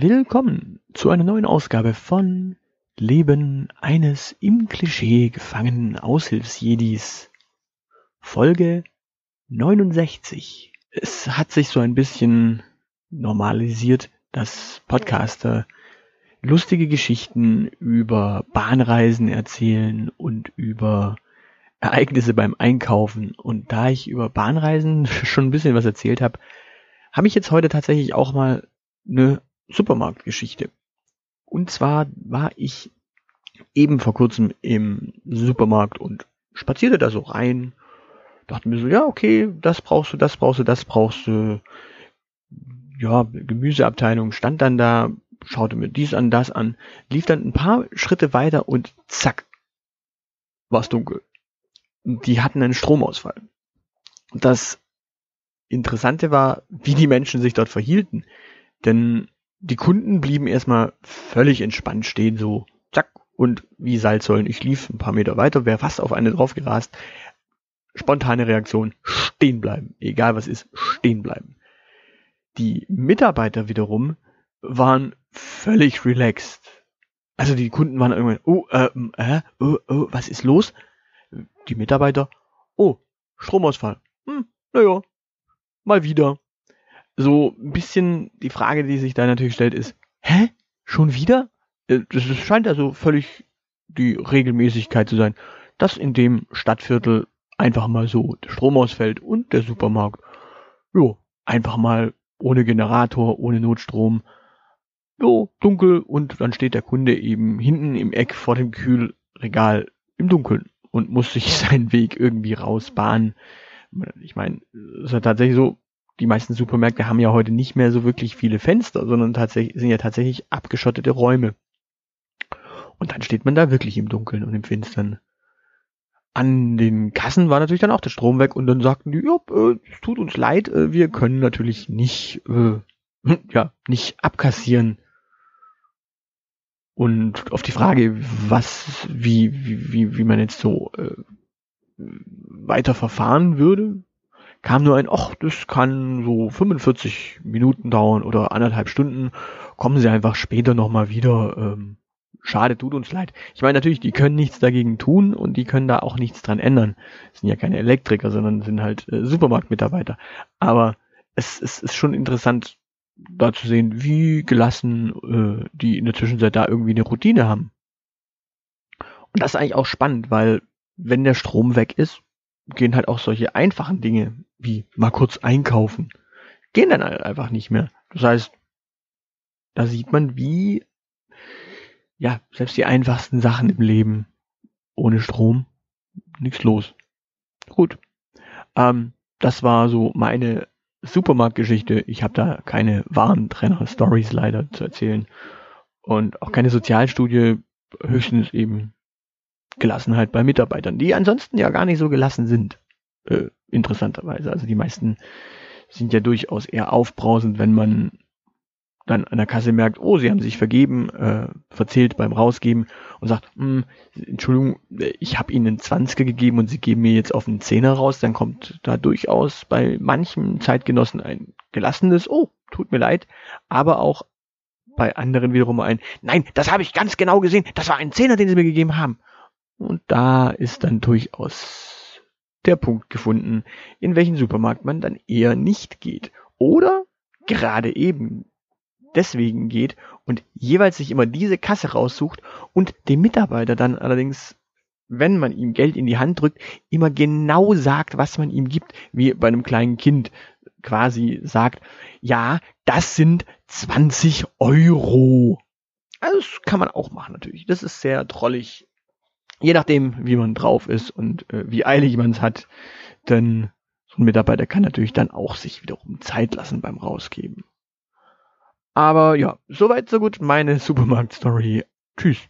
Willkommen zu einer neuen Ausgabe von Leben eines im Klischee gefangenen Aushilfsjedis. Folge 69. Es hat sich so ein bisschen normalisiert, dass Podcaster lustige Geschichten über Bahnreisen erzählen und über Ereignisse beim Einkaufen. Und da ich über Bahnreisen schon ein bisschen was erzählt habe, habe ich jetzt heute tatsächlich auch mal eine Supermarktgeschichte. Und zwar war ich eben vor kurzem im Supermarkt und spazierte da so rein, dachte mir so, ja, okay, das brauchst du, das brauchst du, das brauchst du. Ja, Gemüseabteilung stand dann da, schaute mir dies an, das an, lief dann ein paar Schritte weiter und zack, war es dunkel. Die hatten einen Stromausfall. Das Interessante war, wie die Menschen sich dort verhielten. Denn die Kunden blieben erstmal völlig entspannt stehen, so zack und wie Salzsäulen. Ich lief ein paar Meter weiter, wäre fast auf eine draufgerast. Spontane Reaktion, stehen bleiben. Egal was ist, stehen bleiben. Die Mitarbeiter wiederum waren völlig relaxed. Also die Kunden waren irgendwann, oh, äh, äh, oh, oh, was ist los? Die Mitarbeiter, oh, Stromausfall. Hm, naja, mal wieder so ein bisschen die Frage, die sich da natürlich stellt, ist, hä? Schon wieder? Äh, das scheint also völlig die Regelmäßigkeit zu sein, dass in dem Stadtviertel einfach mal so der Strom ausfällt und der Supermarkt, jo, einfach mal ohne Generator, ohne Notstrom, jo, dunkel und dann steht der Kunde eben hinten im Eck vor dem Kühlregal im Dunkeln und muss sich seinen Weg irgendwie rausbahnen. Ich meine, es ist ja tatsächlich so, die meisten Supermärkte haben ja heute nicht mehr so wirklich viele Fenster, sondern tatsächlich sind ja tatsächlich abgeschottete Räume. Und dann steht man da wirklich im Dunkeln und im Finstern. An den Kassen war natürlich dann auch der Strom weg und dann sagten die, ja, äh, es tut uns leid, äh, wir können natürlich nicht, äh, ja, nicht abkassieren. Und auf die Frage, was, wie, wie, wie man jetzt so äh, weiter verfahren würde, kam nur ein, ach, das kann so 45 Minuten dauern oder anderthalb Stunden. Kommen Sie einfach später nochmal wieder. Ähm, schade, tut uns leid. Ich meine natürlich, die können nichts dagegen tun und die können da auch nichts dran ändern. Das sind ja keine Elektriker, sondern sind halt äh, Supermarktmitarbeiter. Aber es, es ist schon interessant, da zu sehen, wie gelassen äh, die in der Zwischenzeit da irgendwie eine Routine haben. Und das ist eigentlich auch spannend, weil wenn der Strom weg ist, gehen halt auch solche einfachen Dinge wie mal kurz einkaufen, gehen dann halt einfach nicht mehr. Das heißt, da sieht man, wie, ja, selbst die einfachsten Sachen im Leben ohne Strom, nichts los. Gut. Ähm, das war so meine Supermarktgeschichte. Ich habe da keine Warentrenner-Stories leider zu erzählen. Und auch keine Sozialstudie, höchstens eben Gelassenheit bei Mitarbeitern, die ansonsten ja gar nicht so gelassen sind. Äh, interessanterweise. Also die meisten sind ja durchaus eher aufbrausend, wenn man dann an der Kasse merkt, oh, sie haben sich vergeben, äh, verzählt beim Rausgeben und sagt, hm, Entschuldigung, ich habe Ihnen einen Zwanziger gegeben und Sie geben mir jetzt auf einen Zehner raus, dann kommt da durchaus bei manchen Zeitgenossen ein gelassenes, oh, tut mir leid, aber auch bei anderen wiederum ein, nein, das habe ich ganz genau gesehen, das war ein Zehner, den Sie mir gegeben haben. Und da ist dann durchaus der Punkt gefunden, in welchen Supermarkt man dann eher nicht geht. Oder gerade eben deswegen geht und jeweils sich immer diese Kasse raussucht und dem Mitarbeiter dann allerdings, wenn man ihm Geld in die Hand drückt, immer genau sagt, was man ihm gibt, wie bei einem kleinen Kind quasi sagt, ja, das sind 20 Euro. Also das kann man auch machen natürlich. Das ist sehr drollig je nachdem, wie man drauf ist und äh, wie eilig man es hat, denn so ein Mitarbeiter kann natürlich dann auch sich wiederum Zeit lassen beim Rausgeben. Aber ja, soweit so gut meine Supermarkt-Story. Tschüss.